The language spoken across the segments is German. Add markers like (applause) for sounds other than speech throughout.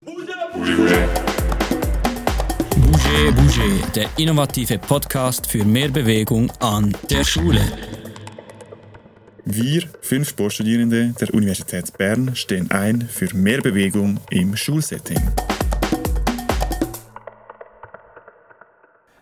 Bouge, Bouge, der innovative Podcast für mehr Bewegung an der Schule. Wir, fünf Sportstudierende der Universität Bern, stehen ein für mehr Bewegung im Schulsetting.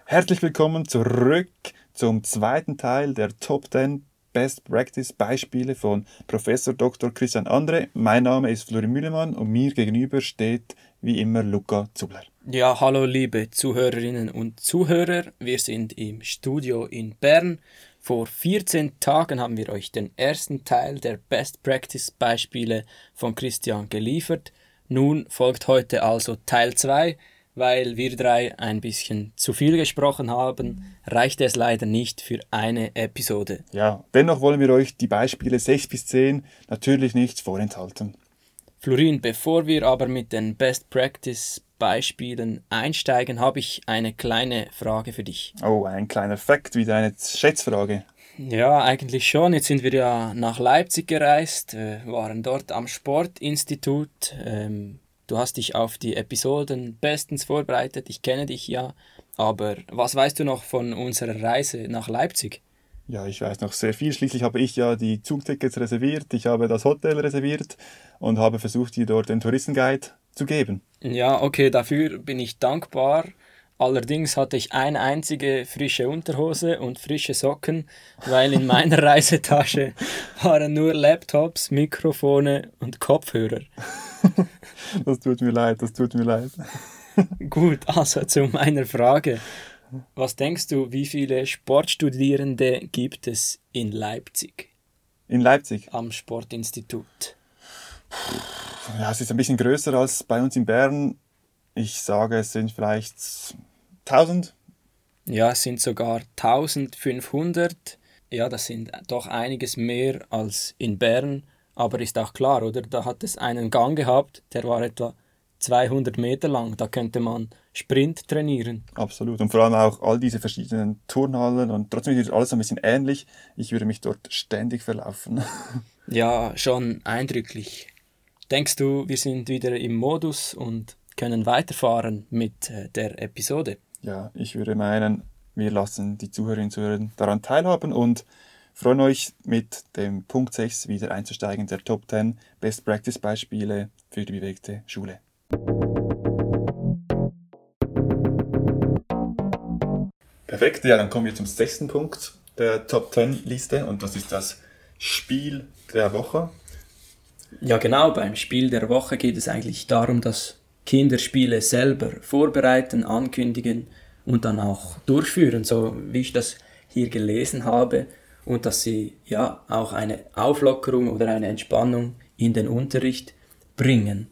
Herzlich willkommen zurück zum zweiten Teil der Top 10 Best Practice Beispiele von Professor Dr. Christian Andre. Mein Name ist Florian Mühlemann und mir gegenüber steht wie immer Luca Zubler. Ja, hallo liebe Zuhörerinnen und Zuhörer. Wir sind im Studio in Bern. Vor 14 Tagen haben wir euch den ersten Teil der Best Practice Beispiele von Christian geliefert. Nun folgt heute also Teil 2 weil wir drei ein bisschen zu viel gesprochen haben, reicht es leider nicht für eine Episode. Ja, dennoch wollen wir euch die Beispiele 6 bis 10 natürlich nicht vorenthalten. Florin, bevor wir aber mit den Best Practice Beispielen einsteigen, habe ich eine kleine Frage für dich. Oh, ein kleiner Fakt, wieder eine Schätzfrage. Ja, eigentlich schon. Jetzt sind wir ja nach Leipzig gereist, äh, waren dort am Sportinstitut, ähm, Du hast dich auf die Episoden bestens vorbereitet, ich kenne dich ja. Aber was weißt du noch von unserer Reise nach Leipzig? Ja, ich weiß noch sehr viel. Schließlich habe ich ja die Zugtickets reserviert, ich habe das Hotel reserviert und habe versucht, dir dort den Touristenguide zu geben. Ja, okay, dafür bin ich dankbar. Allerdings hatte ich eine einzige frische Unterhose und frische Socken, weil in meiner (laughs) Reisetasche waren nur Laptops, Mikrofone und Kopfhörer. (laughs) Das tut mir leid, das tut mir leid. (laughs) Gut, also zu meiner Frage. Was denkst du, wie viele Sportstudierende gibt es in Leipzig? In Leipzig? Am Sportinstitut. Ja, es ist ein bisschen größer als bei uns in Bern. Ich sage, es sind vielleicht 1000. Ja, es sind sogar 1500. Ja, das sind doch einiges mehr als in Bern. Aber ist auch klar, oder? Da hat es einen Gang gehabt, der war etwa 200 Meter lang. Da könnte man Sprint trainieren. Absolut. Und vor allem auch all diese verschiedenen Turnhallen und trotzdem ist alles ein bisschen ähnlich. Ich würde mich dort ständig verlaufen. (laughs) ja, schon eindrücklich. Denkst du, wir sind wieder im Modus und können weiterfahren mit äh, der Episode. Ja, ich würde meinen, wir lassen die Zuhörerinnen und Zuhörer daran teilhaben und freuen euch mit dem Punkt 6 wieder einzusteigen, der Top 10 Best Practice Beispiele für die bewegte Schule. Perfekt, ja, dann kommen wir zum sechsten Punkt der Top 10 Liste und das ist das Spiel der Woche. Ja, genau, beim Spiel der Woche geht es eigentlich darum, dass Kinderspiele selber vorbereiten, ankündigen und dann auch durchführen, so wie ich das hier gelesen habe, und dass sie ja auch eine Auflockerung oder eine Entspannung in den Unterricht bringen.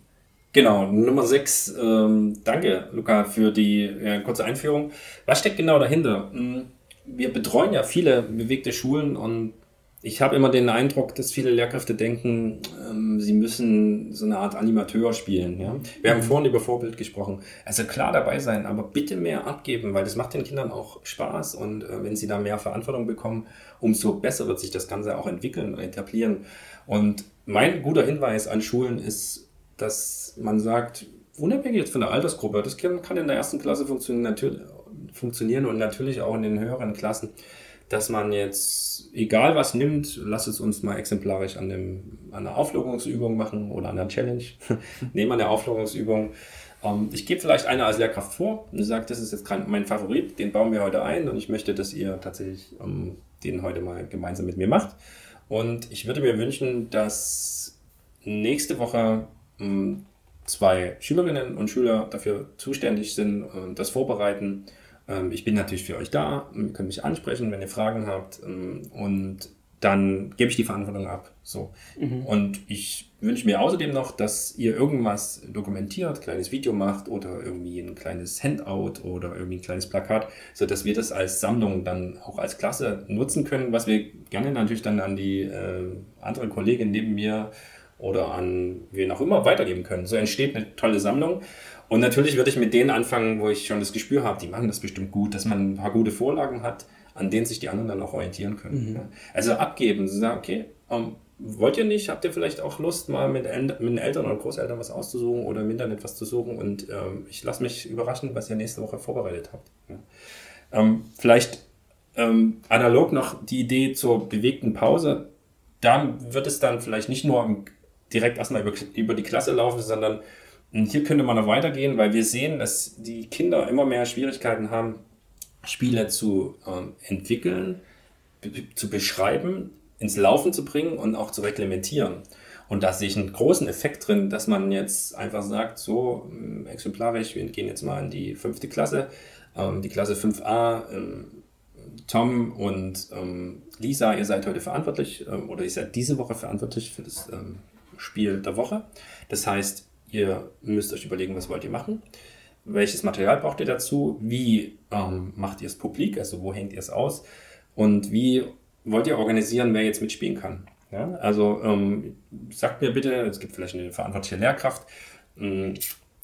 Genau, Nummer 6. Ähm, danke, Luca, für die ja, kurze Einführung. Was steckt genau dahinter? Hm, wir betreuen ja viele bewegte Schulen und ich habe immer den Eindruck, dass viele Lehrkräfte denken, ähm, sie müssen so eine Art Animateur spielen. Ja? Wir haben mhm. vorhin über Vorbild gesprochen. Also klar dabei sein, aber bitte mehr abgeben, weil das macht den Kindern auch Spaß und äh, wenn sie da mehr Verantwortung bekommen, umso besser wird sich das Ganze auch entwickeln und etablieren. Und mein guter Hinweis an Schulen ist, dass man sagt, unabhängig jetzt von der Altersgruppe, das kann in der ersten Klasse funktionieren und natürlich auch in den höheren Klassen dass man jetzt, egal was nimmt, lass es uns mal exemplarisch an, dem, an einer Auflockerungsübung machen oder an einer Challenge. (laughs) Nehmen wir eine Auflockerungsübung. Ähm, ich gebe vielleicht eine als Lehrkraft vor und sage, das ist jetzt mein Favorit, den bauen wir heute ein und ich möchte, dass ihr tatsächlich ähm, den heute mal gemeinsam mit mir macht. Und ich würde mir wünschen, dass nächste Woche ähm, zwei Schülerinnen und Schüler dafür zuständig sind und das vorbereiten ich bin natürlich für euch da. Ihr könnt mich ansprechen, wenn ihr Fragen habt. Ähm, und dann gebe ich die Verantwortung ab. So. Mhm. Und ich wünsche mir außerdem noch, dass ihr irgendwas dokumentiert, kleines Video macht oder irgendwie ein kleines Handout oder irgendwie ein kleines Plakat, so dass wir das als Sammlung dann auch als Klasse nutzen können, was wir gerne natürlich dann an die äh, andere Kollegin neben mir oder an wen auch immer weitergeben können. So entsteht eine tolle Sammlung. Und natürlich würde ich mit denen anfangen, wo ich schon das Gespür habe, die machen das bestimmt gut, dass man ein paar gute Vorlagen hat, an denen sich die anderen dann auch orientieren können. Mhm. Also abgeben, sagen, okay, um, ähm, wollt ihr nicht? Habt ihr vielleicht auch Lust, mal mit, mit Eltern oder Großeltern was auszusuchen oder im Internet was zu suchen? Und ähm, ich lasse mich überraschen, was ihr nächste Woche vorbereitet habt. Ja. Ähm, vielleicht ähm, analog noch die Idee zur bewegten Pause. Da wird es dann vielleicht nicht nur direkt erstmal über, über die Klasse laufen, sondern hm, hier könnte man noch weitergehen, weil wir sehen, dass die Kinder immer mehr Schwierigkeiten haben, Spiele zu ähm, entwickeln, zu beschreiben, ins Laufen zu bringen und auch zu reglementieren. Und da sehe ich einen großen Effekt drin, dass man jetzt einfach sagt, so hm, exemplarisch, wir gehen jetzt mal in die fünfte Klasse, ähm, die Klasse 5a, ähm, Tom und ähm, Lisa, ihr seid heute verantwortlich ähm, oder ihr seid diese Woche verantwortlich für das ähm, Spiel der Woche. Das heißt, ihr müsst euch überlegen, was wollt ihr machen, welches Material braucht ihr dazu, wie ähm, macht ihr es publik, also wo hängt ihr es aus und wie wollt ihr organisieren, wer jetzt mitspielen kann. Ja? Also ähm, sagt mir bitte, es gibt vielleicht eine verantwortliche Lehrkraft, ähm,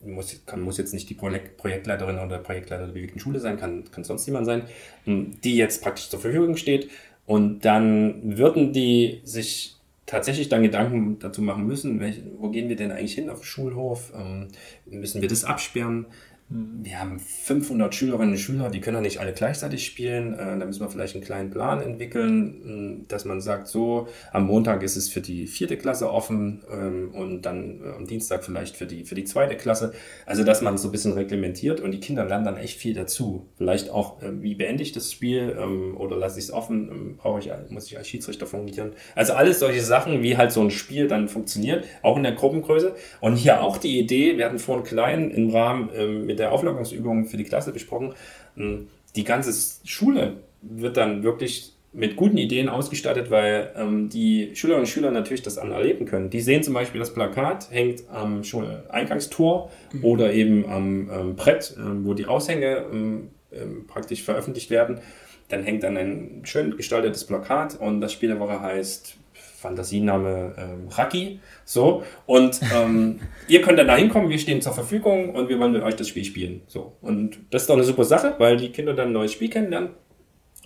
muss, kann, muss jetzt nicht die Projekt, Projektleiterin oder Projektleiter der bewegten Schule sein, kann, kann sonst jemand sein, hm, die jetzt praktisch zur Verfügung steht. Und dann würden die sich tatsächlich dann Gedanken dazu machen müssen, welche, wo gehen wir denn eigentlich hin auf den Schulhof? Ähm, müssen wir das absperren? Wir haben 500 Schülerinnen und Schüler, die können ja nicht alle gleichzeitig spielen. Äh, da müssen wir vielleicht einen kleinen Plan entwickeln, dass man sagt, so, am Montag ist es für die vierte Klasse offen ähm, und dann äh, am Dienstag vielleicht für die, für die zweite Klasse. Also, dass man so ein bisschen reglementiert und die Kinder lernen dann echt viel dazu. Vielleicht auch, äh, wie beende ich das Spiel ähm, oder lasse ich es offen, ähm, brauche ich, muss ich als Schiedsrichter fungieren. Also alles solche Sachen, wie halt so ein Spiel dann funktioniert, auch in der Gruppengröße. Und hier auch die Idee, wir hatten vorhin klein im Rahmen mit der Auflockerungsübungen für die Klasse besprochen. Hm, die ganze Schule wird dann wirklich mit guten Ideen ausgestattet, weil ähm, die Schülerinnen und Schüler natürlich das an erleben können. Die sehen zum Beispiel, das Plakat hängt am Schuleingangstor mhm. oder eben am ähm, Brett, ähm, wo die Aushänge ähm, ähm, praktisch veröffentlicht werden. Dann hängt dann ein schön gestaltetes Plakat und das Spiel der Woche heißt Fantasiename ähm, Raki. So. Und ähm, (laughs) ihr könnt dann da hinkommen, wir stehen zur Verfügung und wir wollen mit euch das Spiel spielen. So. Und das ist doch eine super Sache, weil die Kinder dann ein neues Spiel kennenlernen.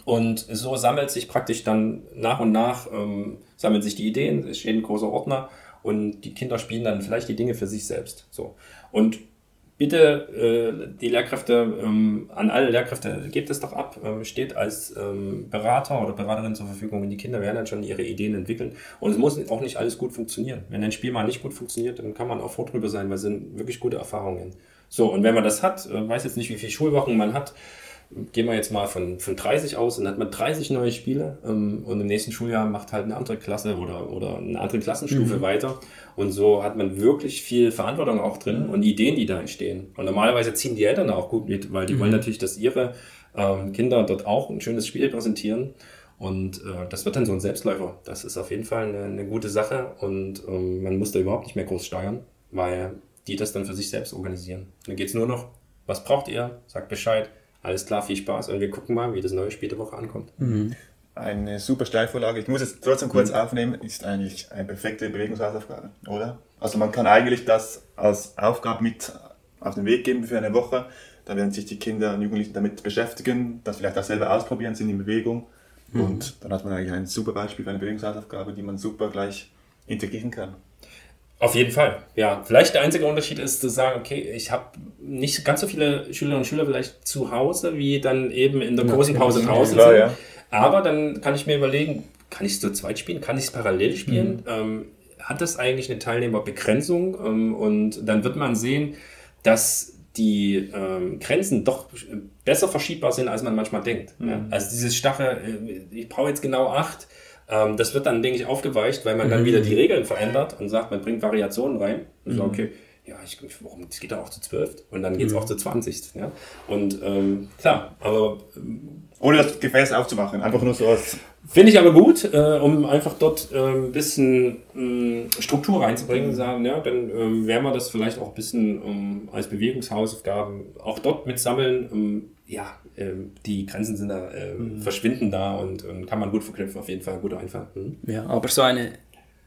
Und so sammelt sich praktisch dann nach und nach, ähm, sammeln sich die Ideen, es steht ein großer Ordner und die Kinder spielen dann vielleicht die Dinge für sich selbst. So. Und bitte äh, die Lehrkräfte, ähm, an alle Lehrkräfte, gebt es doch ab, ähm, steht als ähm, Berater oder Beraterin zur Verfügung, wenn die Kinder werden dann schon ihre Ideen entwickeln. Und es muss auch nicht alles gut funktionieren. Wenn ein Spiel mal nicht gut funktioniert, dann kann man auch froh drüber sein, weil es sind wirklich gute Erfahrungen. So, und wenn man das hat, äh, weiß jetzt nicht, wie viele Schulwochen man hat, gehen wir jetzt mal von, von 30 aus, dann hat man 30 neue Spiele ähm, und im nächsten Schuljahr macht halt eine andere Klasse oder, oder eine andere Klassenstufe mhm. weiter. Und so hat man wirklich viel Verantwortung auch drin und Ideen, die da entstehen. Und normalerweise ziehen die Eltern auch gut mit, weil die mhm. wollen natürlich, dass ihre ähm, Kinder dort auch ein schönes Spiel präsentieren. Und äh, das wird dann so ein Selbstläufer. Das ist auf jeden Fall eine, eine gute Sache und ähm, man muss da überhaupt nicht mehr groß steuern, weil die das dann für sich selbst organisieren. Dann geht es nur noch, was braucht ihr? Sagt Bescheid alles klar, viel Spaß und wir gucken mal, wie das neue Spiel der Woche ankommt. Mhm. Eine super Steilvorlage. Ich muss es trotzdem kurz mhm. aufnehmen, ist eigentlich eine perfekte Bewegungshausaufgabe, oder? Also man kann eigentlich das als Aufgabe mit auf den Weg geben für eine Woche. Da werden sich die Kinder und Jugendlichen damit beschäftigen, das vielleicht auch selber ausprobieren, sind in Bewegung. Mhm. Und dann hat man eigentlich ein super Beispiel für eine Bewegungshausaufgabe, die man super gleich integrieren kann. Auf jeden Fall, ja. Vielleicht der einzige Unterschied ist zu sagen, okay, ich habe nicht ganz so viele Schülerinnen und Schüler vielleicht zu Hause, wie dann eben in der großen Pause draußen klar, sind. Ja. Aber dann kann ich mir überlegen, kann ich es zu zweit spielen? Kann ich es parallel spielen? Mhm. Ähm, hat das eigentlich eine Teilnehmerbegrenzung? Ähm, und dann wird man sehen, dass die ähm, Grenzen doch besser verschiebbar sind, als man manchmal denkt. Mhm. Ja? Also dieses Stache, äh, ich brauche jetzt genau acht, ähm, das wird dann, denke ich, aufgeweicht, weil man dann mhm. wieder die Regeln verändert und sagt, man bringt Variationen rein. Und mhm. so, okay, ja, ich, warum, das geht doch auch zu 12 und dann geht es mhm. auch zu 20. Ja? Und ähm, klar, aber. Ähm, Ohne das Gefäß aufzumachen, einfach nur so was. Finde ich aber gut, äh, um einfach dort äh, ein bisschen äh, Struktur reinzubringen, mhm. sagen, ja, dann ähm, werden wir das vielleicht auch ein bisschen ähm, als Bewegungshausaufgaben auch dort mitsammeln. Ähm, ja, ähm, die Grenzen sind da, äh, mhm. verschwinden da und, und, kann man gut verknüpfen, auf jeden Fall, guter Einfall. Mhm. Ja, aber so eine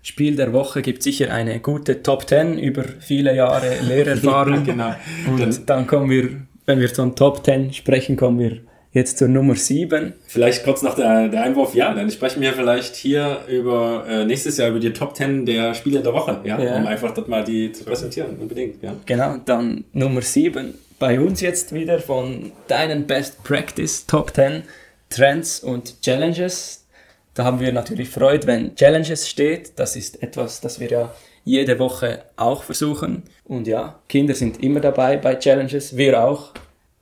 Spiel der Woche gibt sicher eine gute Top 10 über viele Jahre (laughs) Lehrerfahrung. genau. Und dann kommen wir, wenn wir von Top 10 sprechen, kommen wir jetzt zur Nummer 7. Vielleicht kurz nach der, der Einwurf, ja, dann sprechen wir vielleicht hier über äh, nächstes Jahr über die Top 10 der Spiele der Woche, ja, Ja. um einfach dort mal die zu präsentieren, unbedingt, ja. Genau, dann Nummer 7. Bei uns jetzt wieder von deinen Best Practice Top 10 Trends und Challenges. Da haben wir natürlich Freude, wenn Challenges steht. Das ist etwas, das wir ja jede Woche auch versuchen. Und ja, Kinder sind immer dabei bei Challenges, wir auch.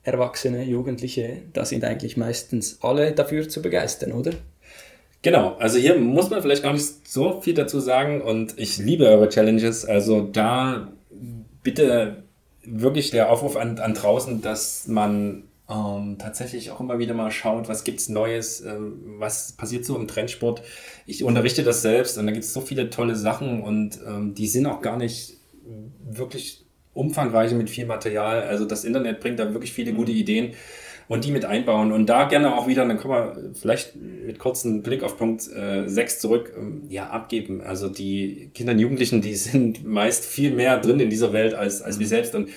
Erwachsene, Jugendliche, da sind eigentlich meistens alle dafür zu begeistern, oder? Genau, also hier muss man vielleicht gar nicht so viel dazu sagen und ich liebe eure Challenges, also da bitte wirklich der Aufruf an, an draußen, dass man ähm, tatsächlich auch immer wieder mal schaut, was gibt's Neues, ähm, was passiert so im Trendsport. Ich unterrichte das selbst und da gibt's so viele tolle Sachen und ähm, die sind auch gar nicht wirklich umfangreich mit viel Material. Also das Internet bringt da wirklich viele gute Ideen und die mit einbauen. Und da gerne auch wieder, dann kommen wir vielleicht mit kurzem Blick auf Punkt äh, 6 zurück, ähm, ja, abgeben. Also die Kinder und Jugendlichen, die sind meist viel mehr drin in dieser Welt als, als wir selbst. Und,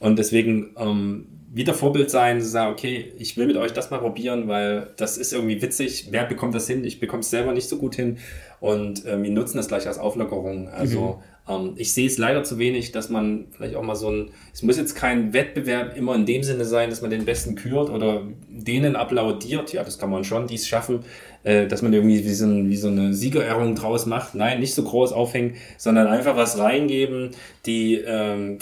und deswegen ähm, wieder Vorbild sein, sagen, okay, ich will mit euch das mal probieren, weil das ist irgendwie witzig. Wer bekommt das hin? Ich bekomme es selber nicht so gut hin. Und ähm, wir nutzen das gleich als Auflockerung. Also ähm, ich sehe es leider zu wenig, dass man vielleicht auch mal so ein, es muss jetzt kein Wettbewerb immer in dem Sinne sein, dass man den Besten kürt oder denen applaudiert. Ja, das kann man schon, die es schaffen, äh, dass man irgendwie wie so, ein, wie so eine Siegerehrung draus macht. Nein, nicht so groß aufhängen, sondern einfach was reingeben, die ähm,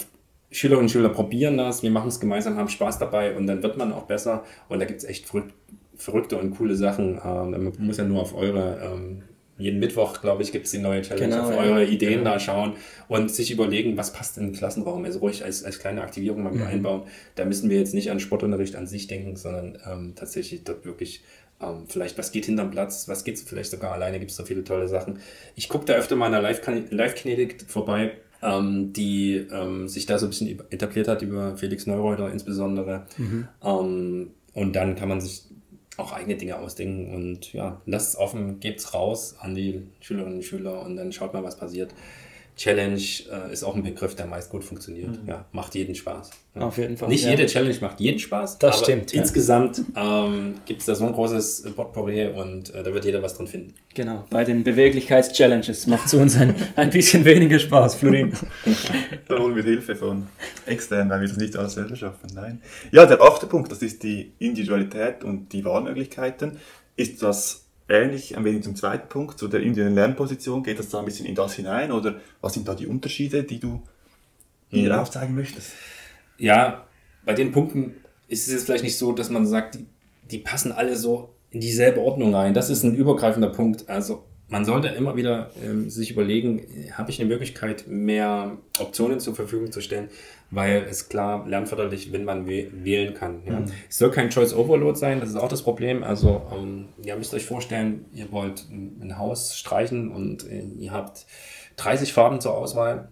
Schülerinnen und Schüler probieren das, wir machen es gemeinsam, haben Spaß dabei und dann wird man auch besser. Und da gibt es echt verrückt, verrückte und coole Sachen. Ähm, man muss ja nur auf eure, ähm, jeden Mittwoch, glaube ich, gibt es die neue Challenge, Genau, auf ja. eure Ideen da schauen und sich überlegen, was passt in den Klassenraum. Also ruhig als, als kleine Aktivierung mal mit einbauen. Da müssen wir jetzt nicht an Sportunterricht an sich denken, sondern ähm, tatsächlich dort wirklich ähm, vielleicht, was geht hinterm Platz, was geht vielleicht sogar alleine, gibt es so viele tolle Sachen. Ich gucke da öfter mal in der Live- Live-Kinetik vorbei, ähm, die ähm, sich da so ein bisschen etabliert hat über Felix Neureuter insbesondere. Ähm, und dann kann man sich auch eigene Dinge ausdenken und ja, lasst es offen, gebt's raus an die Schülerinnen und Schüler und dann schaut mal, was passiert. Challenge äh, ist auch ein Begriff, der meist gut funktioniert. Ja, macht jeden Spaß. Ja. Auf jeden Fall, Nicht ja. jede Challenge macht jeden Spaß. Das aber stimmt, ja. Insgesamt ähm, gibt es da so ein großes Potpourri und äh, da wird jeder was drin finden. Genau, bei den Beweglichkeits-Challenges macht es uns ein, ein bisschen weniger Spaß, Florin. (laughs) Da holen wir Hilfe von extern, weil wir das nicht alles selber schaffen. Nein. Ja, der achte Punkt, das ist die Individualität und die Wahlmöglichkeiten. Ist das ähnlich ein wenig zum zweiten Punkt, zu der individuellen Lernposition? Geht das da ein bisschen in das hinein oder was sind da die Unterschiede, die du hier aufzeigen möchtest? ja, bei den Punkten ist es jetzt vielleicht nicht so, dass man sagt, die, die passen alle so in dieselbe Ordnung rein. Das ist ein übergreifender Punkt. Also man sollte immer wieder ähm, sich überlegen, habe ich eine Möglichkeit, mehr Optionen zur Verfügung zu stellen, weil es klar lernförderlich, wenn man wäh- wählen kann. Ja. Es soll kein Choice Overload sein, das ist auch das Problem. Also ähm, ihr müsst euch vorstellen, ihr wollt ein, ein Haus streichen und äh, ihr habt 30 Farben zur Auswahl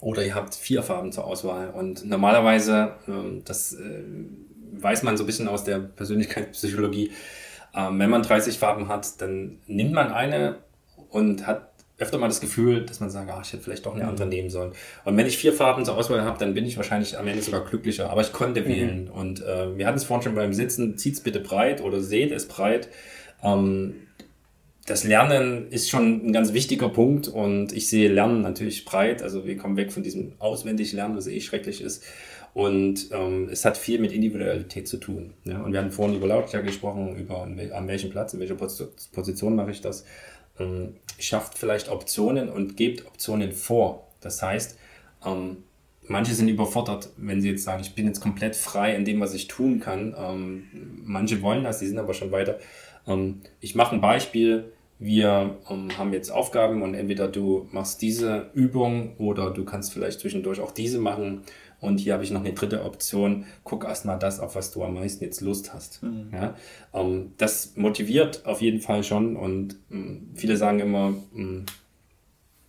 oder ihr habt vier Farben zur Auswahl. Und normalerweise, ähm, das äh, weiß man so ein bisschen aus der Persönlichkeitspsychologie, ähm, wenn man 30 Farben hat, dann nimmt man eine und hat öfter mal das Gefühl, dass man sagt, ach, ich hätte vielleicht doch eine andere nehmen sollen. Und wenn ich vier Farben zur Auswahl habe, dann bin ich wahrscheinlich am Ende sogar glücklicher. Aber ich konnte wählen. Und äh, wir hatten es vorhin schon beim Sitzen, zieht's bitte breit oder seht es breit. Ähm, das Lernen ist schon ein ganz wichtiger Punkt und ich sehe Lernen natürlich breit. Also wir kommen weg von diesem auswendig Lernen, was eh schrecklich ist. Und ähm, es hat viel mit Individualität zu tun. Ja? Und wir hatten vorhin über Lautstärke gesprochen, über an, wel an welchem Platz, in welcher Posi- Position mache ich das. Ähm, schafft vielleicht Optionen und gebt Optionen vor. Das heißt, ähm, manche sind überfordert, wenn sie jetzt sagen, ich bin jetzt komplett frei in dem, was ich tun kann. Ähm, manche wollen das, die sind aber schon weiter. Ähm, ich mache ein Beispiel. Wir ähm, haben jetzt Aufgaben und entweder du machst diese Übung oder du kannst vielleicht zwischendurch auch diese machen. Und hier habe ich noch eine dritte Option. Guck erst mal das, auf was du am meisten jetzt Lust hast. Ja? Ähm, das motiviert auf jeden Fall schon. Und ähm, viele sagen immer, ähm,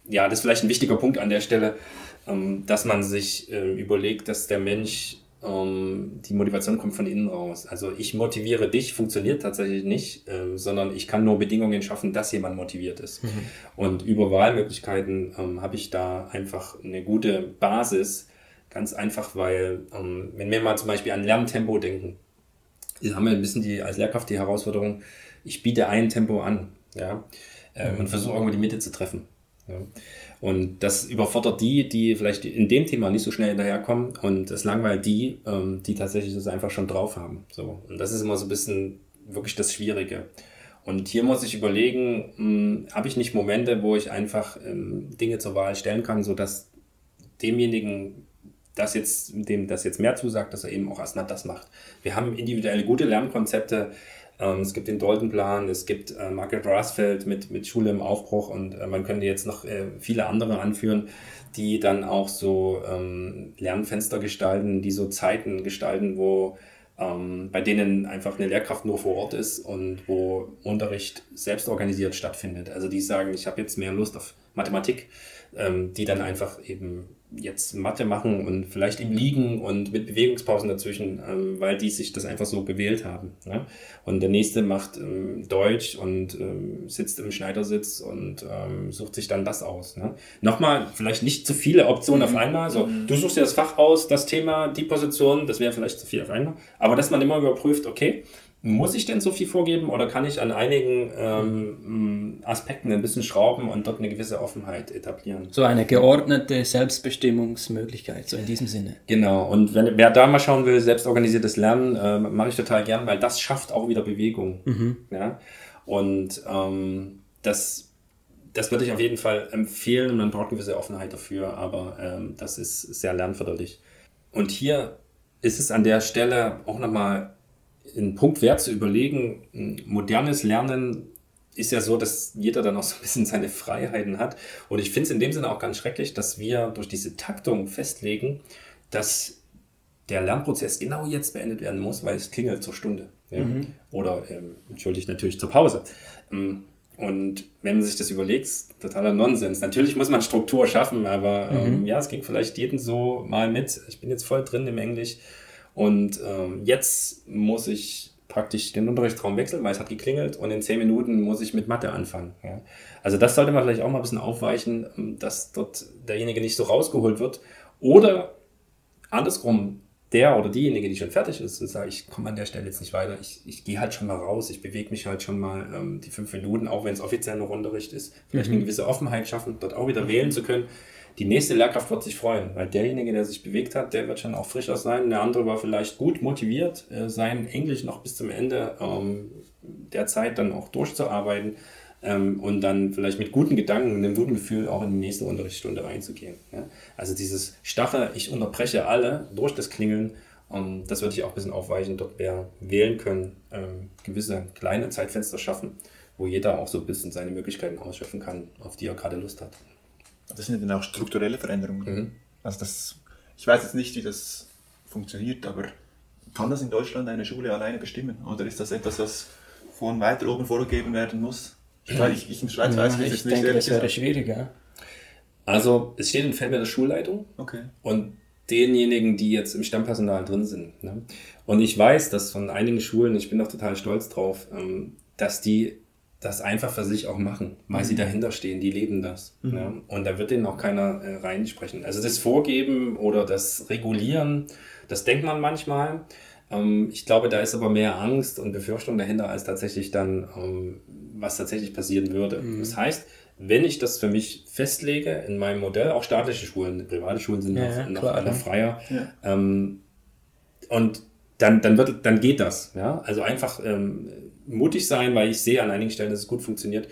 ja, das ist vielleicht ein wichtiger Punkt an der Stelle, ähm, dass man sich äh, überlegt, dass der Mensch, ähm, die Motivation kommt von innen raus. Also ich motiviere dich, funktioniert tatsächlich nicht, ähm, sondern ich kann nur Bedingungen schaffen, dass jemand motiviert ist. Und über Wahlmöglichkeiten ähm, habe ich da einfach eine gute Basis, ganz einfach, weil ähm, wenn wir mal zum Beispiel an Lerntempo denken, haben wir ein bisschen die, als Lehrkraft die Herausforderung, ich biete ein Tempo an, ja, äh, und versuche irgendwo die Mitte zu treffen. Ja. Und das überfordert die, die vielleicht in dem Thema nicht so schnell hinterherkommen und es langweilt die, ähm, die tatsächlich das einfach schon drauf haben. So. Und das ist immer so ein bisschen wirklich das Schwierige. Und hier muss ich überlegen, habe ich nicht Momente, wo ich einfach ähm, Dinge zur Wahl stellen kann, sodass demjenigen, das jetzt, dem das jetzt mehr zusagt, dass er eben auch erstmal das macht. Wir haben individuelle gute Lernkonzepte. Ähm, es gibt den Dalton-Plan, es gibt äh, Margaret Rasfeld mit, mit Schule im Aufbruch und äh, man könnte jetzt noch äh, viele andere anführen, die dann auch so ähm, Lernfenster gestalten, die so Zeiten gestalten, wo ähm, bei denen einfach eine Lehrkraft nur vor Ort ist und wo Unterricht selbst organisiert stattfindet. Also die sagen, ich habe jetzt mehr Lust auf Mathematik, ähm, die dann einfach eben jetzt Mathe machen und vielleicht im Liegen und mit Bewegungspausen dazwischen, ähm, weil die sich das einfach so gewählt haben. Ne? Und der nächste macht ähm, Deutsch und ähm, sitzt im Schneidersitz und ähm, sucht sich dann das aus. Ne? Nochmal, vielleicht nicht zu viele Optionen auf einmal. So, mhm. du suchst dir das Fach aus, das Thema, die Position, das wäre vielleicht zu viel auf einmal. Aber dass man immer überprüft, okay, muss ich denn so viel vorgeben oder kann ich an einigen ähm, Aspekten ein bisschen schrauben und dort eine gewisse Offenheit etablieren? So eine geordnete Selbstbestimmungsmöglichkeit, so in diesem Sinne. Genau, und wenn, wer da mal schauen will, selbstorganisiertes Lernen, äh, mache ich total gern, weil das schafft auch wieder Bewegung. Mhm. Ja? Und ähm, das, das würde ich auf jeden Fall empfehlen. Man braucht eine gewisse Offenheit dafür, aber ähm, das ist sehr lernförderlich. Und hier ist es an der Stelle auch nochmal ein Punkt wert zu überlegen, modernes Lernen ist ja so, dass jeder dann auch so ein bisschen seine Freiheiten hat. Und ich finde es in dem Sinne auch ganz schrecklich, dass wir durch diese Taktung festlegen, dass der Lernprozess genau jetzt beendet werden muss, weil es klingelt zur Stunde. Ja? Mhm. Oder, ähm, entschuldigt natürlich zur Pause. Ähm, und wenn man sich das überlegt, totaler Nonsens. Natürlich muss man Struktur schaffen, aber ähm, mhm. ja, es ging vielleicht jeden so mal mit. Ich bin jetzt voll drin im Englisch und ähm, jetzt muss ich praktisch den Unterrichtsraum wechseln, weil es hat geklingelt und in zehn Minuten muss ich mit Mathe anfangen. Ja. Also das sollte man vielleicht auch mal ein bisschen aufweichen, ähm, dass dort derjenige nicht so rausgeholt wird. Oder andersrum, der oder diejenige, die schon fertig ist, und sagt, ich komme an der Stelle jetzt nicht weiter, ich, ich gehe halt schon mal raus, ich bewege mich halt schon mal ähm, die fünf Minuten, auch wenn es offiziell noch Unterricht ist, vielleicht mhm. eine gewisse Offenheit schaffen, dort auch wieder mhm. wählen zu können die nächste Lehrkraft wird sich freuen, weil derjenige, der sich bewegt hat, der wird schon auch frischer sein. Der andere war vielleicht gut motiviert, äh, sein Englisch noch bis zum Ende ähm, der Zeit dann auch durchzuarbeiten ähm, und dann vielleicht mit guten Gedanken und einem guten Gefühl auch in die nächste Unterrichtsstunde reinzugehen. Ja? Also dieses Stache, ich unterbreche alle durch das Klingeln, ähm, das würde ich auch ein bisschen aufweichen. Dort wer wählen können, ähm, gewisse kleine Zeitfenster schaffen, wo jeder auch so ein bisschen seine Möglichkeiten ausschöpfen kann, auf die er gerade Lust hat. Das sind ja dann auch strukturelle Veränderungen. Mhm. Also das, ich weiß jetzt nicht, wie das funktioniert, aber kann das in Deutschland eine Schule alleine bestimmen? Oder ist das etwas, was von weiter oben vorgegeben werden muss? Ich, ich, ich in Schweiz ja, weiß ich, ich nicht. denke, das wäre schwieriger. Also es steht in Feld der Schulleitung okay. und denjenigen, die jetzt im Stammpersonal drin sind. Ne? Und ich weiß, dass von einigen Schulen, ich bin auch total stolz drauf, ähm, dass die das einfach für sich auch machen, weil mhm. sie dahinter stehen, die leben das. Mhm. Ja? Und da wird denen auch keiner äh, reinsprechen. Also das Vorgeben oder das Regulieren, das denkt man manchmal. Ähm, ich glaube, da ist aber mehr Angst und Befürchtung dahinter, als tatsächlich dann, ähm, was tatsächlich passieren würde. Mhm. Das heißt, wenn ich das für mich festlege in meinem Modell, auch staatliche Schulen, private Schulen sind ja, noch, klar, noch freier, ja. ähm, und dann, dann, wird, dann geht das. Ja? Also einfach ähm, mutig sein, weil ich sehe an einigen Stellen, dass es gut funktioniert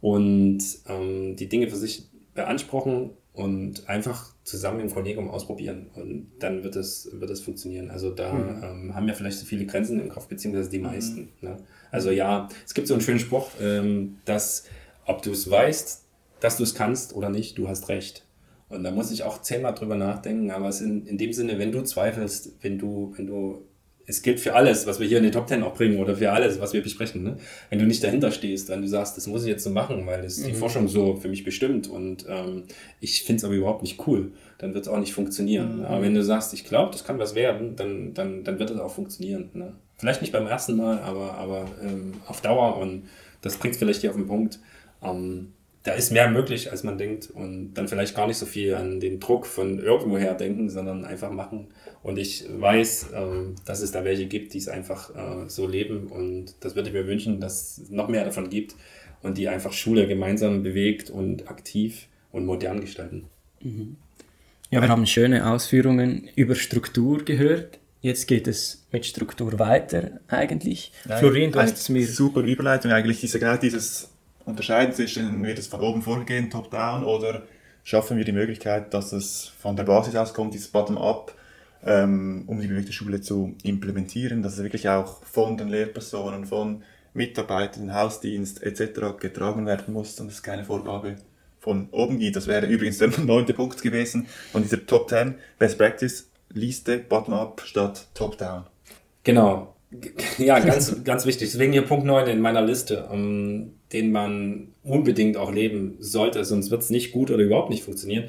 und ähm, die Dinge für sich beanspruchen und einfach zusammen im Kollegium ausprobieren und dann wird es, wird es funktionieren. Also da mhm. ähm, haben wir vielleicht so viele Grenzen im Kopf, beziehungsweise die meisten. Mhm. Ne? Also ja, es gibt so einen schönen Spruch, ähm, dass ob du es weißt, dass du es kannst oder nicht, du hast recht. Und da muss ich auch zehnmal drüber nachdenken, aber es in, in dem Sinne, wenn du zweifelst, wenn du, wenn du es gilt für alles, was wir hier in den Top Ten auch bringen oder für alles, was wir besprechen. Ne? Wenn du nicht dahinter stehst, wenn du sagst, das muss ich jetzt so machen, weil das mhm. die Forschung so für mich bestimmt und ähm, ich finde es aber überhaupt nicht cool, dann wird es auch nicht funktionieren. Mhm. Aber wenn du sagst, ich glaube, das kann was werden, dann, dann, dann wird es auch funktionieren. Ne? Vielleicht nicht beim ersten Mal, aber, aber ähm, auf Dauer und das bringt vielleicht hier auf den Punkt. Ähm, da ist mehr möglich, als man denkt und dann vielleicht gar nicht so viel an den Druck von irgendwoher denken, sondern einfach machen. Und ich weiß, ähm, dass es da welche gibt, die es einfach äh, so leben und das würde ich mir wünschen, dass es noch mehr davon gibt und die einfach Schule gemeinsam bewegt und aktiv und modern gestalten. Ja, wir haben schöne Ausführungen über Struktur gehört. Jetzt geht es mit Struktur weiter eigentlich. Florin, du hast es mir super Überleitung eigentlich, diese, genau dieses Unterscheiden zwischen, wird es von oben vorgehen, top-down, oder schaffen wir die Möglichkeit, dass es von der Basis aus kommt, dieses Bottom-up, ähm, um die bewegte Schule zu implementieren, dass es wirklich auch von den Lehrpersonen, von Mitarbeitern, Hausdienst etc. getragen werden muss und es keine Vorgabe von oben gibt. Das wäre übrigens der (laughs) neunte Punkt gewesen von dieser Top 10 Best Practice Liste, Bottom-up statt Top-down. Genau. (laughs) Ja, ganz, ganz wichtig. Deswegen hier Punkt 9 in meiner Liste, ähm, den man unbedingt auch leben sollte, sonst wird es nicht gut oder überhaupt nicht funktionieren.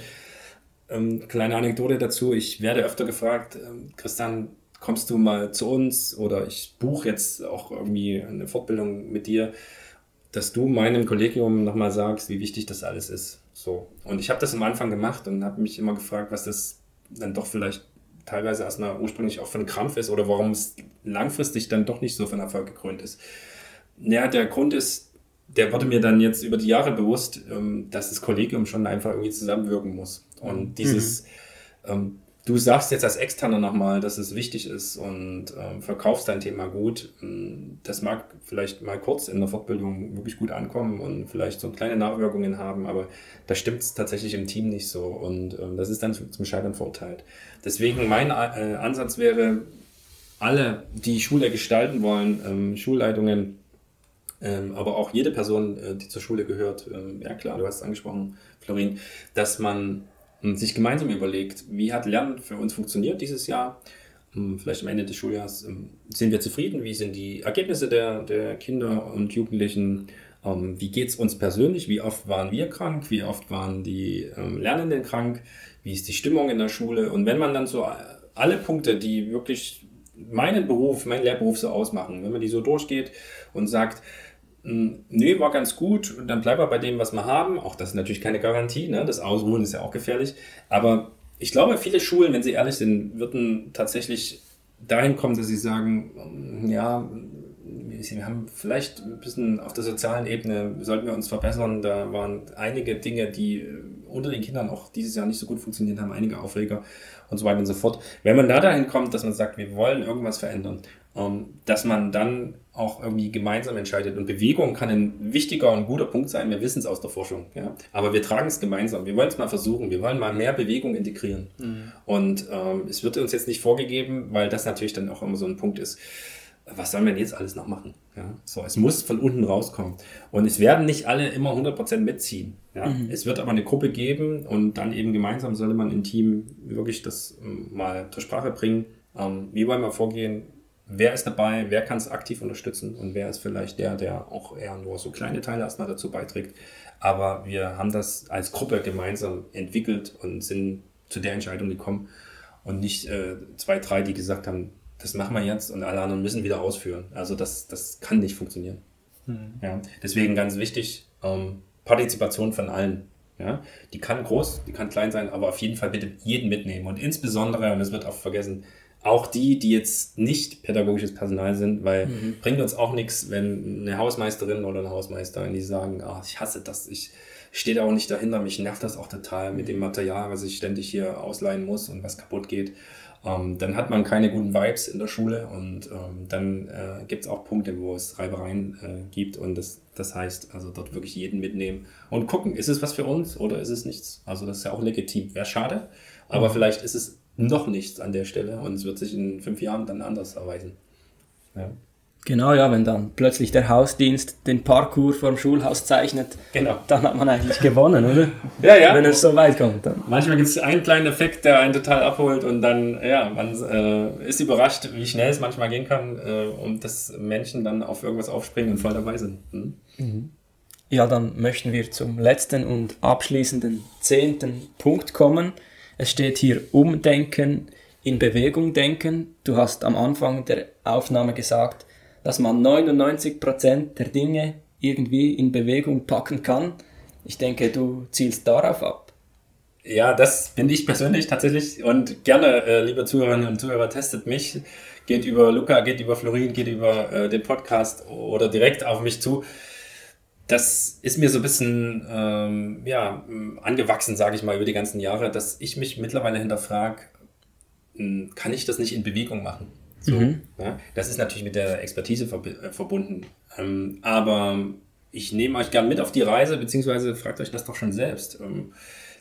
Ähm, kleine Anekdote dazu. Ich werde öfter gefragt, ähm, Christian, kommst du mal zu uns oder ich buche jetzt auch irgendwie eine Fortbildung mit dir, dass du meinem Kollegium nochmal sagst, wie wichtig das alles ist. So. Und ich habe das am Anfang gemacht und habe mich immer gefragt, was das dann doch vielleicht teilweise erstmal ursprünglich auch für ein Krampf ist oder warum es langfristig dann doch nicht so von Erfolg gekrönt ist. Ja, der Grund ist, der wurde mir dann jetzt über die Jahre bewusst, ähm, dass das Kollegium schon einfach irgendwie zusammenwirken muss. Und dieses, ähm, du sagst jetzt als Externer nochmal, dass es wichtig ist und ähm, verkaufst dein Thema gut. Ähm, Das mag vielleicht mal kurz in der Fortbildung wirklich gut ankommen und vielleicht so kleine Nachwirkungen haben, aber da stimmt es tatsächlich im Team nicht so und ähm, das ist dann zu- zum Scheitern verurteilt. Deswegen mein äh, Ansatz wäre, alle, die Schule gestalten wollen, ähm, Schulleitungen, ähm, aber auch jede Person, äh, die zur Schule gehört, ähm, ja klar, du hast es angesprochen, Florin, dass man ähm, sich gemeinsam überlegt, wie hat Lernen für uns funktioniert dieses Jahr? Ähm, Vielleicht am Ende des Schuljahres ähm, sind wir zufrieden? Wie sind die Ergebnisse der, der Kinder und Jugendlichen? Ähm, Wie geht es uns persönlich? Wie oft waren wir krank? Wie oft waren die Lernenden krank? Wie ist die Stimmung in der Schule? Und wenn man dann so alle Punkte, die wirklich meinen Beruf, meinen Lehrberuf so ausmachen, wenn man die so durchgeht und sagt, "Mm, nee, war ganz gut und dann bleiben wir bei dem, was wir haben. Auch das ist natürlich keine Garantie, ne? das Ausruhen ist ja auch gefährlich. Aber ich glaube, viele Schulen, wenn sie ehrlich sind, würden tatsächlich dahin kommen, dass sie sagen, "Mm, ja, wir haben vielleicht ein bisschen auf der sozialen Ebene, sollten wir uns verbessern. Da waren einige Dinge, die äh, unter den Kindern auch dieses Jahr nicht so gut funktioniert haben, einige Aufreger und so weiter und so fort. Wenn man da dahin kommt, dass man sagt, wir wollen irgendwas verändern, dass man dann auch irgendwie gemeinsam entscheidet. Und Bewegung kann ein wichtiger und guter Punkt sein. Wir wissen es aus der Forschung. Ja? Aber wir tragen es gemeinsam. Wir wollen es mal versuchen. Wir wollen mal mehr Bewegung integrieren. Und ähm, es wird uns jetzt nicht vorgegeben, weil das natürlich dann auch immer so ein Punkt ist was sollen wir denn jetzt alles noch machen? Ja, so, es muss von unten rauskommen. Und es werden nicht alle immer 100% mitziehen. Ja? Es wird aber eine Gruppe geben und dann eben gemeinsam sollte man im Team wirklich das ähm, mal zur Sprache bringen. Ähm, wie wollen wir vorgehen? Wer ist dabei? Wer kann es aktiv unterstützen? Und wer ist vielleicht der, der auch eher nur so kleine Teile erstmal dazu beiträgt? Aber wir haben das als Gruppe gemeinsam entwickelt und sind zu der Entscheidung gekommen und nicht äh, zwei, drei, die gesagt haben, das machen wir jetzt und alle anderen müssen wieder ausführen. Also das, das kann nicht funktionieren. Ja, deswegen ganz wichtig, ähm, Partizipation von allen. Ja, die kann groß, die kann klein sein, aber auf jeden Fall bitte jeden mitnehmen und insbesondere, und das wird oft vergessen, auch die, die jetzt nicht pädagogisches Personal sind, weil bringt uns auch nichts, wenn eine Hausmeisterin oder ein Hausmeister, die sagen, ah, ich hasse das, ich stehe da auch nicht dahinter, mich nervt das auch total mit dem Material, was ich ständig hier ausleihen muss und was kaputt geht. Ähm, dann hat man keine guten Vibes in der Schule und ähm, dann äh, gibt es auch Punkte, wo es Reibereien äh, gibt und das, das heißt, also dort wirklich jeden mitnehmen und gucken, ist es was für uns oder ist es nichts? Also das ist ja auch legitim. Wäre schade, aber vielleicht ist es noch nichts an der Stelle und es wird sich in fünf Jahren dann anders erweisen. Ja. Genau, ja, wenn dann plötzlich der Hausdienst den Parcours vorm Schulhaus zeichnet, Genau. dann hat man eigentlich gewonnen, oder? (laughs) Ja, ja. Wenn es so weit kommt, dann. Manchmal gibt es einen kleinen Effekt, der einen total abholt und dann, ja, man äh, ist überrascht, wie schnell es manchmal gehen kann äh, und dass Menschen dann auf irgendwas aufspringen und voll dabei sind. Hm? Ja, dann möchten wir zum letzten und abschließenden zehnten Punkt kommen. Es steht hier Umdenken, in Bewegung denken. Du hast am Anfang der Aufnahme gesagt, dass man 99% der Dinge irgendwie in Bewegung packen kann. Ich denke, du zielst darauf ab. Ja, das bin ich persönlich tatsächlich und gerne, äh, liebe Zuhörerinnen und Zuhörer, testet mich. Geht über Luca, geht über Florin, geht über äh, den Podcast oder direkt auf mich zu. Das ist mir so ein bisschen ähm, ja, angewachsen, sage ich mal, über die ganzen Jahre, dass ich mich mittlerweile hinterfrage, hm, kann ich das nicht in Bewegung machen? So, mhm. ja? Das ist natürlich mit der Expertise verb äh, verbunden. Ähm, aber ich nehme euch gern mit auf die Reise, beziehungsweise fragt euch das doch schon selbst. Ähm,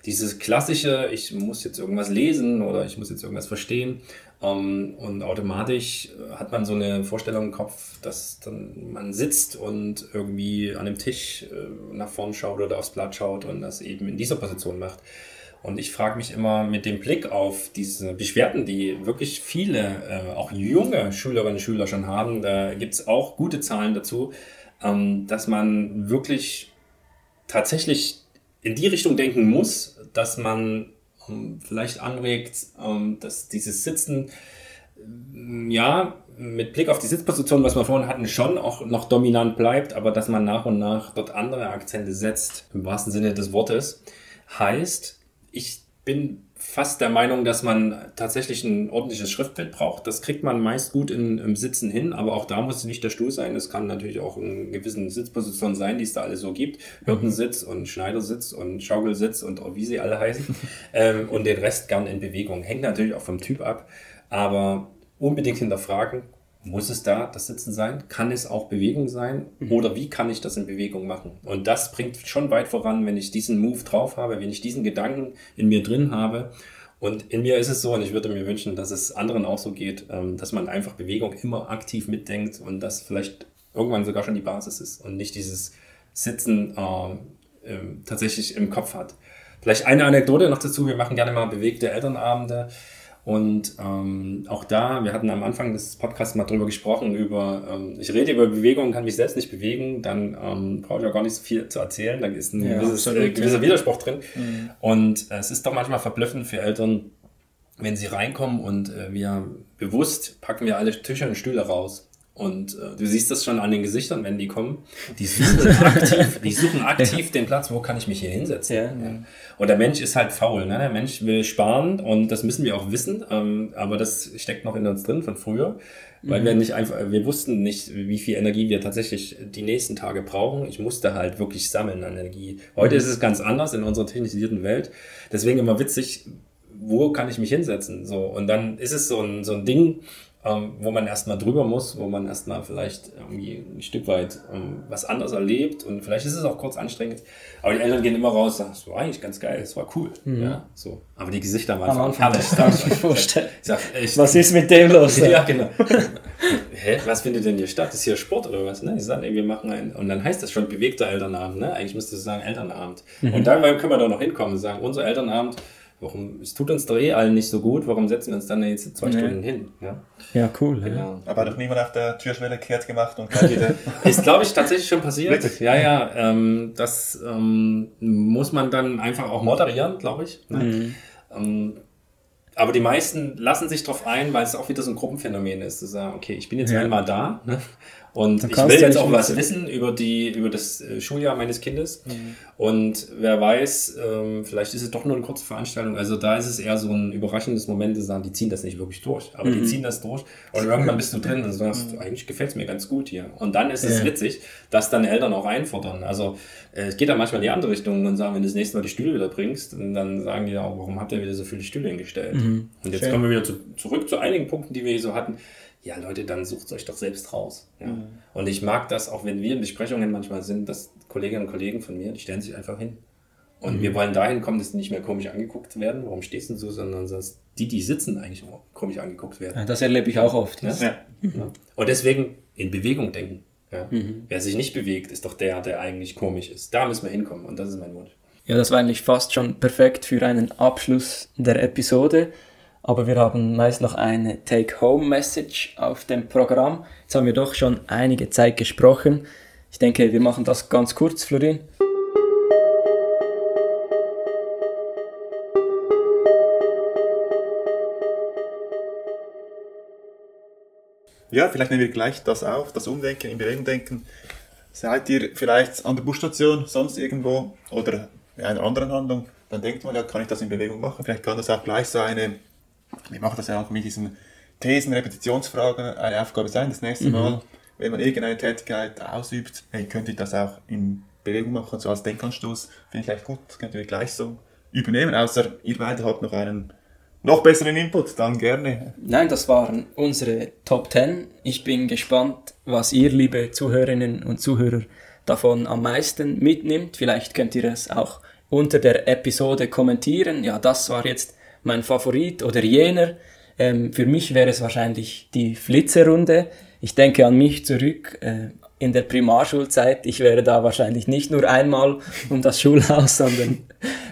dieses klassische, ich muss jetzt irgendwas lesen oder ich muss jetzt irgendwas verstehen. Ähm, und automatisch hat man so eine Vorstellung im Kopf, dass dann man sitzt und irgendwie an dem Tisch äh, nach vorn schaut oder aufs Blatt schaut und das eben in dieser Position macht. Und ich frage mich immer mit dem Blick auf diese Beschwerden, die wirklich viele, äh, auch junge Schülerinnen und Schüler schon haben, da gibt es auch gute Zahlen dazu, ähm, dass man wirklich tatsächlich in die Richtung denken muss, dass man ähm, vielleicht anregt, ähm, dass dieses Sitzen, äh, ja, mit Blick auf die Sitzposition, was wir vorhin hatten, schon auch noch dominant bleibt, aber dass man nach und nach dort andere Akzente setzt, im wahrsten Sinne des Wortes, heißt, ich bin fast der Meinung, dass man tatsächlich ein ordentliches Schriftbild braucht. Das kriegt man meist gut in, im Sitzen hin, aber auch da muss nicht der Stuhl sein. Es kann natürlich auch in gewissen Sitzpositionen sein, die es da alle so gibt. Hürtensitz und Schneidersitz und Schaukelsitz und wie sie alle heißen. (laughs) ähm, und den Rest gern in Bewegung. Hängt natürlich auch vom Typ ab, aber unbedingt hinterfragen, muss es da das Sitzen sein? Kann es auch Bewegung sein? Mhm. Oder wie kann ich das in Bewegung machen? Und das bringt schon weit voran, wenn ich diesen Move drauf habe, wenn ich diesen Gedanken in mir drin habe. Und in mir ist es so, und ich würde mir wünschen, dass es anderen auch so geht, ähm, dass man einfach Bewegung immer aktiv mitdenkt und das vielleicht irgendwann sogar schon die Basis ist und nicht dieses Sitzen äh, äh, tatsächlich im Kopf hat. Vielleicht eine Anekdote noch dazu. Wir machen gerne mal bewegte Elternabende. Und ähm, auch da, wir hatten am Anfang des Podcasts mal drüber gesprochen, über, ähm, ich rede über Bewegung, kann mich selbst nicht bewegen, dann ähm, brauche ich auch gar nicht so viel zu erzählen, da ist ein ja, gewisses, äh, gewisser Widerspruch drin. Mhm. Und äh, es ist doch manchmal verblüffend für Eltern, wenn sie reinkommen und äh, wir bewusst packen wir alle Tische und Stühle raus. Und äh, du siehst das schon an den Gesichtern, wenn die kommen. Die suchen (laughs) aktiv, die suchen aktiv den Platz, wo kann ich mich hier hinsetzen. Ja. Ja. Und der Mensch ist halt faul. Ne? Der Mensch will sparen und das müssen wir auch wissen. Ähm, aber das steckt noch in uns drin von früher. Weil mhm. wir nicht einfach, wir wussten nicht, wie viel Energie wir tatsächlich die nächsten Tage brauchen. Ich musste halt wirklich sammeln an Energie. Heute mhm. ist es ganz anders in unserer technisierten Welt. Deswegen immer witzig, wo kann ich mich hinsetzen? So. Und dann ist es so ein, so ein Ding, ähm, wo man erstmal drüber muss, wo man erstmal vielleicht irgendwie ein Stück weit ähm, was anderes erlebt und vielleicht ist es auch kurz anstrengend. Aber die Eltern gehen immer raus und sagen, das war eigentlich ganz geil, das war cool. Mhm. Ja, so. Aber die Gesichter waren Am Anfang herrlich. Kann ich mir vorstellen. Ich sag, ich, was ist mit dem los? (laughs) ja, genau. (laughs) Hä, was findet denn hier statt? Ist hier Sport oder was? Ne? Die sagen, ey, wir machen einen, und dann heißt das schon bewegter Elternabend. Ne? Eigentlich müsste es sagen Elternabend. Mhm. Und dann können wir da noch hinkommen und sagen, unser Elternabend warum, es tut uns doch eh allen nicht so gut, warum setzen wir uns dann jetzt zwei nee. Stunden hin? Ja, ja cool. Ja. Ja. Aber hat doch niemand auf der Türschwelle kehrt gemacht und wieder. (laughs) ist, glaube ich, tatsächlich schon passiert. Wirklich? Ja, ja, ähm, das ähm, muss man dann einfach auch moderieren, glaube ich. Ne? Mhm. Ähm, aber die meisten lassen sich darauf ein, weil es auch wieder so ein Gruppenphänomen ist, zu sagen, okay, ich bin jetzt ja. einmal da ne? Und ich will jetzt auch was wissen über die, über das äh, Schuljahr meines Kindes. Mhm. Und wer weiß, ähm, vielleicht ist es doch nur eine kurze Veranstaltung. Also da ist es eher so ein überraschendes Moment, zu sagen, die ziehen das nicht wirklich durch. Aber mhm. die ziehen das durch. Und irgendwann bist du drin und sagst, mhm. eigentlich gefällt es mir ganz gut hier. Und dann ist es ja. witzig, dass dann Eltern auch einfordern. Also äh, es geht dann manchmal in die andere Richtung und sagen, wenn du das nächste Mal die Stühle wieder bringst, dann sagen die auch, warum habt ihr wieder so viele Stühle hingestellt? Mhm. Und jetzt Schön. kommen wir wieder zu, zurück zu einigen Punkten, die wir hier so hatten ja Leute, dann sucht es euch doch selbst raus. Ja. Mhm. Und ich mag das, auch wenn wir in Besprechungen manchmal sind, dass Kolleginnen und Kollegen von mir, die stellen sich einfach hin. Und mhm. wir wollen dahin kommen, dass die nicht mehr komisch angeguckt werden. Warum stehst du so? Sondern dass die, die sitzen, eigentlich komisch angeguckt werden. Ja, das erlebe ich auch oft. Ja? ja. Mhm. Und deswegen in Bewegung denken. Mhm. Wer sich nicht bewegt, ist doch der, der eigentlich komisch ist. Da müssen wir hinkommen und das ist mein Wunsch. Ja, das war eigentlich fast schon perfekt für einen Abschluss der Episode aber wir haben meist noch eine Take-Home-Message auf dem Programm. Jetzt haben wir doch schon einige Zeit gesprochen. Ich denke, wir machen das ganz kurz, Florin. Ja, vielleicht nehmen wir gleich das auf, das Umdenken, im Bewegung denken. Seid ihr vielleicht an der Busstation, sonst irgendwo oder in einer anderen Handlung, dann denkt man, ja, kann ich das in Bewegung machen? Vielleicht kann das auch gleich so eine, wir machen das ja auch mit diesen Thesen, Repetitionsfragen, eine Aufgabe sein, das nächste Mhm. Mal, wenn man irgendeine Tätigkeit ausübt, hey, könnte ich das auch in Bewegung machen, so als Denkanstoß, finde ich gleich gut, das könnt ihr gleich so übernehmen, außer ihr beide habt noch einen noch besseren Input, dann gerne. Nein, das waren unsere Top 10. Ich bin gespannt, was ihr, liebe Zuhörerinnen und Zuhörer, davon am meisten mitnimmt. Vielleicht könnt ihr es auch unter der Episode kommentieren. Ja, das war jetzt mein Favorit oder jener. Ähm, für mich wäre es wahrscheinlich die Flitzerrunde. Ich denke an mich zurück äh, in der Primarschulzeit. Ich wäre da wahrscheinlich nicht nur einmal um das Schulhaus, (laughs) sondern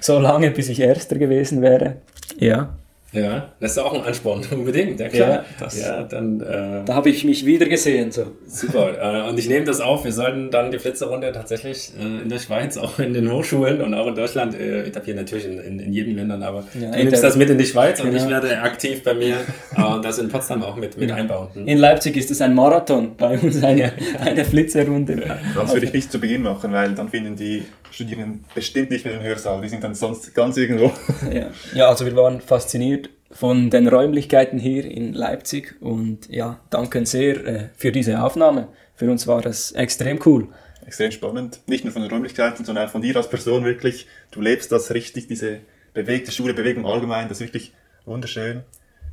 so lange, bis ich Erster gewesen wäre. Ja. Ja, das ist auch ein Ansporn, (laughs) unbedingt, ja klar. Ja, das- ja dann äh, Da habe ich mich wieder gesehen. So. super. Äh, und ich nehme das auf, wir sollten dann die Flitzerrunde tatsächlich äh, in der Schweiz, auch in den Hochschulen und auch in Deutschland, äh, etablieren natürlich in, in, in jedem Ländern, aber Ja, du in nimmst der- das mit in die Schweiz und Genau. ich werde aktiv bei mir äh, das in Potsdam auch mit, mit einbauen. Hm? In Leipzig ist es ein Marathon, bei uns eine, eine Flitzerrunde. Das würde ich nicht zu Beginn machen, weil dann finden die Studierenden bestimmt nicht mehr im Hörsaal, die sind dann sonst ganz irgendwo. (laughs) Ja. ja, also wir waren fasziniert von den Räumlichkeiten hier in Leipzig und ja, danken sehr äh, für diese Aufnahme. Für uns war es extrem cool. extrem spannend. Nicht nur von den Räumlichkeiten, sondern auch von dir als Person wirklich. Du lebst das richtig, diese bewegte Schule, Bewegung allgemein, das ist wirklich wunderschön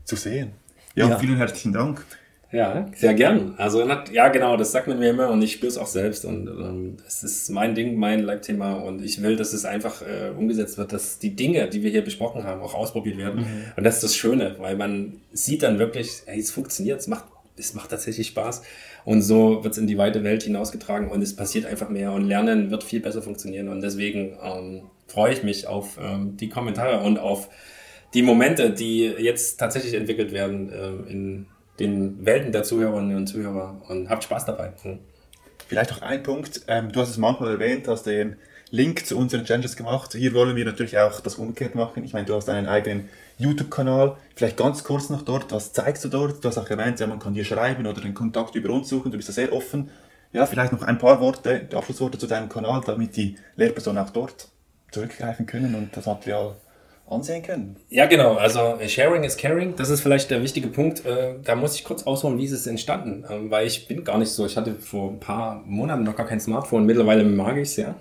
zu sehen. Ja, Ja. vielen herzlichen Dank. Ja, sehr gern. Also ja, genau, das sagt man mir immer und ich spüre es auch selbst und ähm, es ist mein Ding, mein Leitthema und ich will, dass es einfach äh, umgesetzt wird, dass die Dinge, die wir hier besprochen haben, auch ausprobiert werden. Und das ist das Schöne, weil man sieht dann wirklich, hey, es funktioniert, es macht, es macht tatsächlich Spaß und so wird es in die weite Welt hinausgetragen und es passiert einfach mehr und Lernen wird viel besser funktionieren und deswegen ähm, freue ich mich auf ähm, die Kommentare und auf die Momente, die jetzt tatsächlich entwickelt werden äh, in den Welten der Zuhörerinnen und Zuhörer und habt Spaß dabei. Hm. Vielleicht noch ein Punkt. Ähm, du hast es manchmal erwähnt, hast den Link zu unseren Challenges gemacht. Hier wollen wir natürlich auch das umgekehrt machen. Ich meine, du hast einen eigenen YouTube-Kanal. Vielleicht ganz kurz noch dort. Was zeigst du dort? Du hast auch erwähnt, ja, man kann dir schreiben oder den Kontakt über uns suchen. Du bist da sehr offen. Ja, vielleicht noch ein paar Worte, Abschlussworte zu deinem Kanal, damit die Lehrpersonen auch dort zurückgreifen können und das Material ansehen können. Ja, genau. Also äh, Sharing is Caring. Das ist vielleicht der wichtige Punkt. Äh, da muss ich kurz ausholen, wie ist es entstanden. Ähm, weil ich bin gar nicht so. Ich hatte vor ein paar Monaten noch gar kein Smartphone. Mittlerweile mag ich es, ja.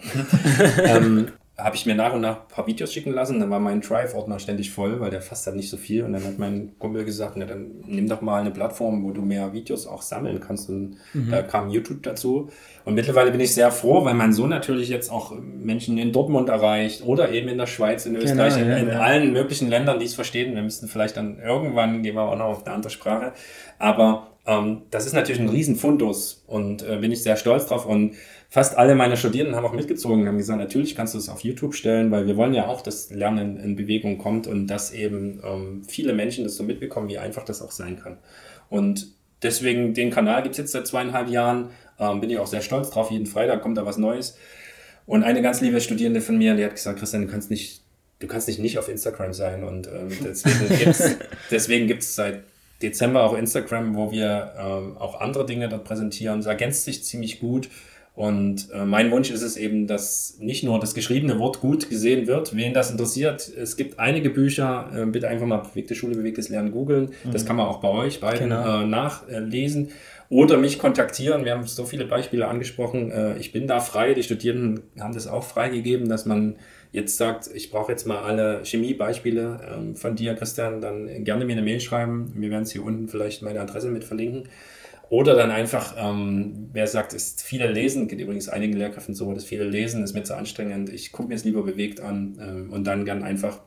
(laughs) ähm, habe ich mir nach und nach ein paar Videos schicken lassen. Dann war mein Drive-Ordner ständig voll, weil der fasst halt nicht so viel. Und dann hat mein Kumpel gesagt, na, dann nimm doch mal eine Plattform, wo du mehr Videos auch sammeln kannst. Und da kam YouTube dazu. Und mittlerweile bin ich sehr froh, weil mein Sohn natürlich jetzt auch Menschen in Dortmund erreicht oder eben in der Schweiz, in Österreich, in, ja, in ja. allen möglichen Ländern, die es verstehen. Wir müssten vielleicht dann irgendwann, gehen wir auch noch auf eine andere Sprache. Aber ähm, das ist natürlich ein Riesenfundus und äh, bin ich sehr stolz drauf. Und fast alle meine Studierenden haben auch mitgezogen und haben gesagt, natürlich kannst du es auf YouTube stellen, weil wir wollen ja auch, dass Lernen in Bewegung kommt und dass eben ähm, viele Menschen das so mitbekommen, wie einfach das auch sein kann. Und deswegen, den Kanal gibt's jetzt seit zweieinhalb Jahren. Ähm, bin ich auch sehr stolz drauf. Jeden Freitag kommt da was Neues. Und eine ganz liebe Studierende von mir, die hat gesagt, Christian, du kannst nicht, du kannst nicht nicht auf Instagram sein. Und ähm, (laughs) deswegen gibt's, deswegen gibt's seit Dezember auch Instagram, wo wir ähm, auch andere Dinge dort präsentieren. Es ergänzt sich ziemlich gut. Und äh, mein Wunsch ist es eben, dass nicht nur das geschriebene Wort gut gesehen wird, wen das interessiert. Es gibt einige Bücher, äh, bitte einfach mal bewegte Schule, bewegtes Lernen googeln. Das kann man auch bei euch beiden Genau. äh, nachlesen. Oder mich kontaktieren. Wir haben so viele Beispiele angesprochen. Äh, ich bin da frei. Die Studierenden haben das auch freigegeben, dass man jetzt sagt, ich brauche jetzt mal alle Chemiebeispiele ähm, von dir, Christian, dann gerne mir eine Mail schreiben. Wir werden es hier unten vielleicht meine Adresse mit verlinken. Oder dann einfach, ähm, wer sagt, ist viele lesen, geht übrigens einigen Lehrkräften so, dass viele lesen, ist mir zu anstrengend. Ich gucke mir es lieber bewegt an ähm, und dann gern einfach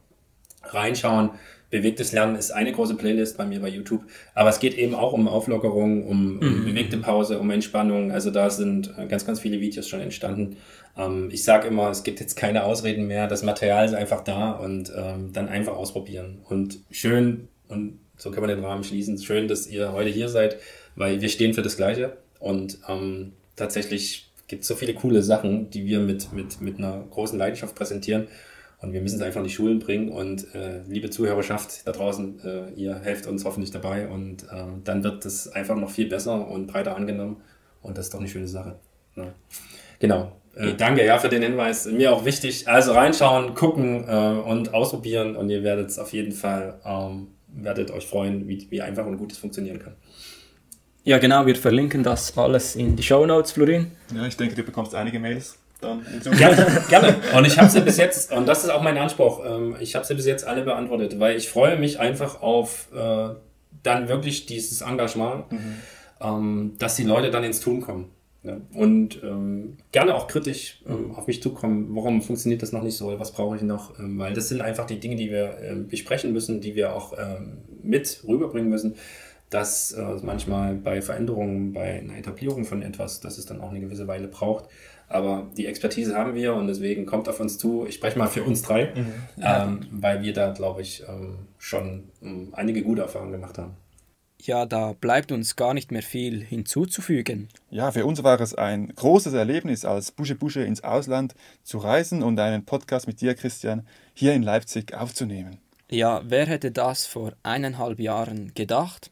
reinschauen. Bewegtes Lernen ist eine große Playlist bei mir bei YouTube. Aber es geht eben auch um Auflockerung, um, um bewegte Pause, um Entspannung. Also da sind äh, ganz, ganz viele Videos schon entstanden. Ähm, ich sage immer, es gibt jetzt keine Ausreden mehr. Das Material ist einfach da und ähm, dann einfach ausprobieren. Und schön, und so kann man den Rahmen schließen, schön, dass ihr heute hier seid, weil wir stehen für das Gleiche. Und ähm, tatsächlich gibt es so viele coole Sachen, die wir mit, mit, mit einer großen Leidenschaft präsentieren. Und wir müssen es einfach in die Schulen bringen. Und äh, liebe Zuhörerschaft da draußen, äh, ihr helft uns hoffentlich dabei. Und äh, dann wird es einfach noch viel besser und breiter angenommen. Und das ist doch eine schöne Sache. Ja. Genau. Äh, danke ja für den Hinweis. Mir auch wichtig. Also reinschauen, gucken äh, und ausprobieren und ihr werdet es auf jeden Fall, ähm, werdet euch freuen, wie, wie einfach und gut es funktionieren kann. Ja, genau, wir verlinken das alles in die Show Notes, Florin. Ja, ich denke, du bekommst einige Mails dann. Gerne, gerne. (laughs) Und ich habe sie bis jetzt, und das ist auch mein Anspruch, ähm, ich habe sie bis jetzt alle beantwortet, weil ich freue mich einfach auf äh, dann wirklich dieses Engagement, mhm. ähm, dass die Leute dann ins Tun kommen. Ja, und ähm, gerne auch kritisch ähm, auf mich zukommen, warum funktioniert das noch nicht so, was brauche ich noch, ähm, weil das sind einfach die Dinge, die wir ähm, besprechen müssen, die wir auch ähm, mit rüberbringen müssen, dass äh, manchmal bei Veränderungen, bei einer Etablierung von etwas, dass es dann auch eine gewisse Weile braucht. Aber die Expertise haben wir und deswegen kommt auf uns zu. Ich spreche mal für uns drei, mhm. ähm, weil wir da, glaube ich, schon einige gute Erfahrungen gemacht haben. Ja, da bleibt uns gar nicht mehr viel hinzuzufügen. Ja, für uns war es ein großes Erlebnis, als Busche Busche ins Ausland zu reisen und einen Podcast mit dir, Christian, hier in Leipzig aufzunehmen. Ja, wer hätte das vor eineinhalb Jahren gedacht?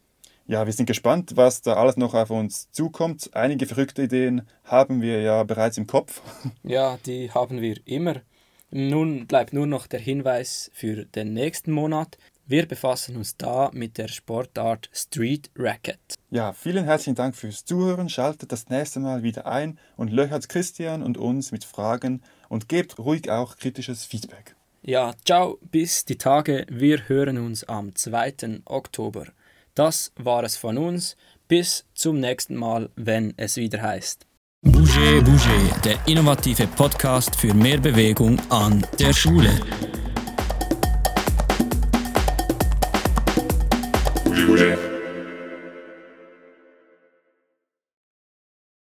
Ja, wir sind gespannt, was da alles noch auf uns zukommt. Einige verrückte Ideen haben wir ja bereits im Kopf. (laughs) Ja, die haben wir immer. Nun bleibt nur noch der Hinweis für den nächsten Monat. Wir befassen uns da mit der Sportart Street Racket. Ja, vielen herzlichen Dank fürs Zuhören. Schaltet das nächste Mal wieder ein und löchert Christian und uns mit Fragen und gebt ruhig auch kritisches Feedback. Ja, ciao, bis die Tage. Wir hören uns am 2. Oktober. Das war es von uns. Bis zum nächsten Mal, wenn es wieder heißt. Bouger Bouger, der innovative Podcast für mehr Bewegung an der Schule. Julia.